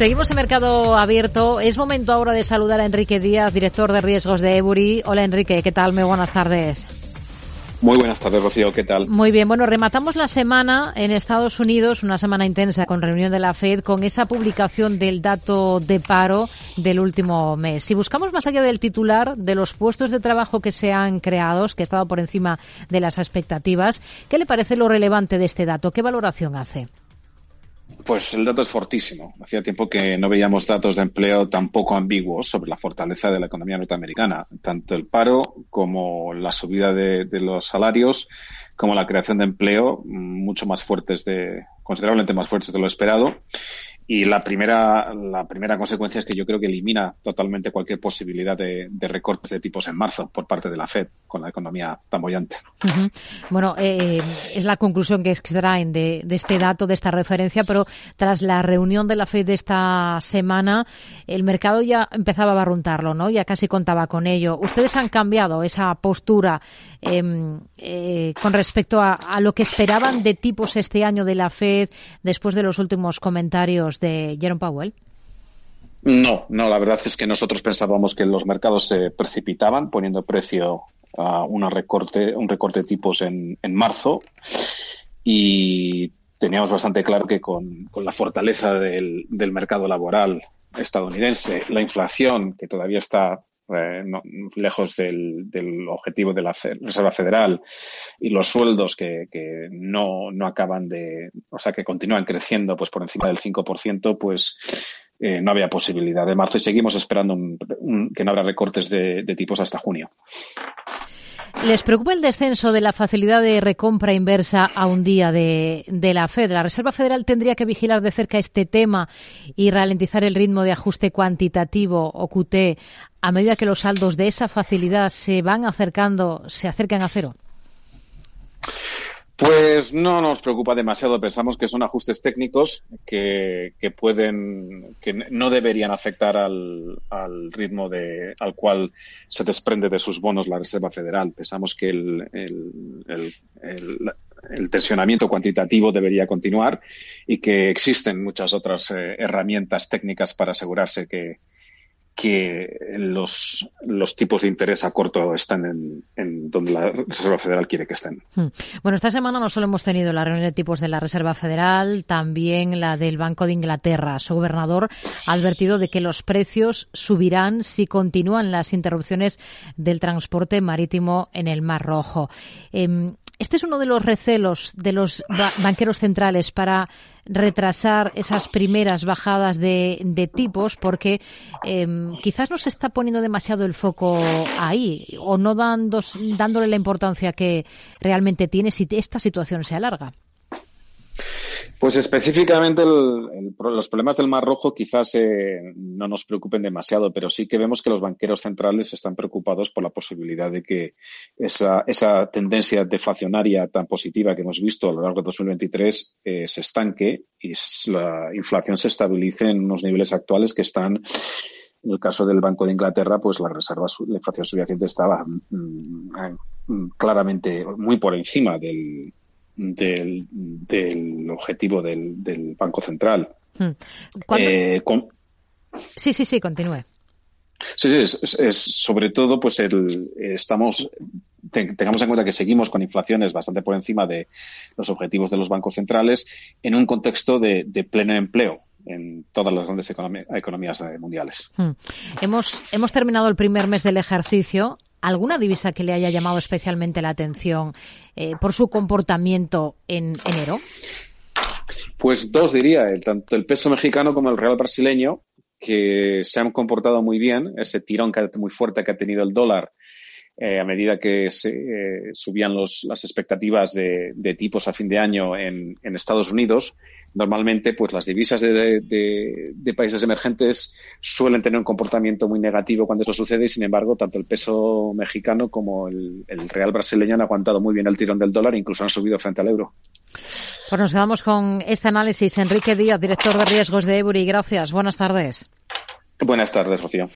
Seguimos en Mercado Abierto. Es momento ahora de saludar a Enrique Díaz, director de riesgos de Ebury. Hola Enrique, ¿qué tal? Muy buenas tardes. Muy buenas tardes, Rocío. ¿Qué tal? Muy bien. Bueno, rematamos la semana en Estados Unidos, una semana intensa con reunión de la Fed, con esa publicación del dato de paro del último mes. Si buscamos más allá del titular, de los puestos de trabajo que se han creado, que ha estado por encima de las expectativas, ¿qué le parece lo relevante de este dato? ¿Qué valoración hace? Pues el dato es fortísimo. Hacía tiempo que no veíamos datos de empleo tan poco ambiguos sobre la fortaleza de la economía norteamericana. Tanto el paro como la subida de, de los salarios, como la creación de empleo, mucho más fuertes de, considerablemente más fuertes de lo esperado. Y la primera, la primera consecuencia es que yo creo que elimina totalmente cualquier posibilidad de, recortes de tipos en marzo por parte de la Fed con la economía tan bollante. Bueno, eh, es la conclusión que extraen de, este dato, de esta referencia, pero tras la reunión de la Fed de esta semana, el mercado ya empezaba a barruntarlo, ¿no? Ya casi contaba con ello. ¿Ustedes han cambiado esa postura eh, eh, con respecto a lo que esperaban de tipos este año de la Fed después de los últimos comentarios de Jerome Powell? No, no, la verdad es que nosotros pensábamos que los mercados se precipitaban poniendo precio a recorte, un recorte de tipos en, en marzo y teníamos bastante claro que con, con la fortaleza del, del, mercado laboral estadounidense, la inflación que todavía está eh, no, lejos del, del, objetivo de la Reserva Federal y los sueldos que, que, no, no acaban de, o sea, que continúan creciendo pues por encima del 5%, pues eh, no había posibilidad de marzo y seguimos esperando un, que no habrá recortes de, de tipos hasta junio. ¿Les preocupa el descenso de la facilidad de recompra inversa a un día de, la Fed? ¿La Reserva Federal tendría que vigilar de cerca este tema y ralentizar el ritmo de ajuste cuantitativo o QT a medida que los saldos de esa facilidad se van acercando, se acercan a cero? Pues no nos preocupa demasiado. Pensamos que son ajustes técnicos que, que pueden, que no deberían afectar al, al, ritmo de, al cual se desprende de sus bonos la Reserva Federal. Pensamos que el, el, el, el el tensionamiento cuantitativo debería continuar y que existen muchas otras eh, herramientas técnicas para asegurarse que, que los, los tipos de interés a corto están en, en, donde la Reserva Federal quiere que estén. Hmm. Bueno, esta semana no solo hemos tenido la reunión de tipos de la Reserva Federal, también la del Banco de Inglaterra. Su gobernador ha advertido de que los precios subirán si continúan las interrupciones del transporte marítimo en el Mar Rojo. Eh, este es uno de los recelos de los banqueros centrales para retrasar esas primeras bajadas de, de tipos porque eh, quizás no se está poniendo demasiado el foco ahí o no dando, dándole la importancia que realmente tiene si esta situación se alarga. Pues específicamente el, los problemas del Mar Rojo quizás eh, no nos preocupen demasiado, pero sí que vemos que los banqueros centrales están preocupados por la posibilidad de que esa, esa tendencia deflacionaria tan positiva que hemos visto a lo largo de 2023 eh, se estanque y la inflación se estabilice en unos niveles actuales que están en el caso del Banco de Inglaterra, pues la reserva, la inflación subyacente estaba mm, claramente muy por encima del, del, del objetivo del, del, Banco Central. Hmm. Eh, con... Sí, sí, sí, continúe. Sí, sí, es, es, sobre todo, pues el, estamos, te, tengamos en cuenta que seguimos con inflaciones bastante por encima de los objetivos de los bancos centrales en un contexto de, de pleno empleo en todas las grandes economía, economías mundiales. Hmm. Hemos, hemos terminado el primer mes del ejercicio. ¿Alguna divisa que le haya llamado especialmente la atención eh, por su comportamiento en enero? Pues dos diría, tanto el peso mexicano como el real brasileño, que se han comportado muy bien, ese tirón que, muy fuerte que ha tenido el dólar eh, a medida que se, eh, subían los, las expectativas de, de, tipos a fin de año en, en Estados Unidos, normalmente pues las divisas de, de, de, países emergentes suelen tener un comportamiento muy negativo cuando eso sucede y sin embargo tanto el peso mexicano como el, el real brasileño han aguantado muy bien el tirón del dólar e incluso han subido frente al euro. Pues nos quedamos con este análisis. Enrique Díaz, director de riesgos de Ebury. Gracias. Buenas tardes. Buenas tardes, Rocío.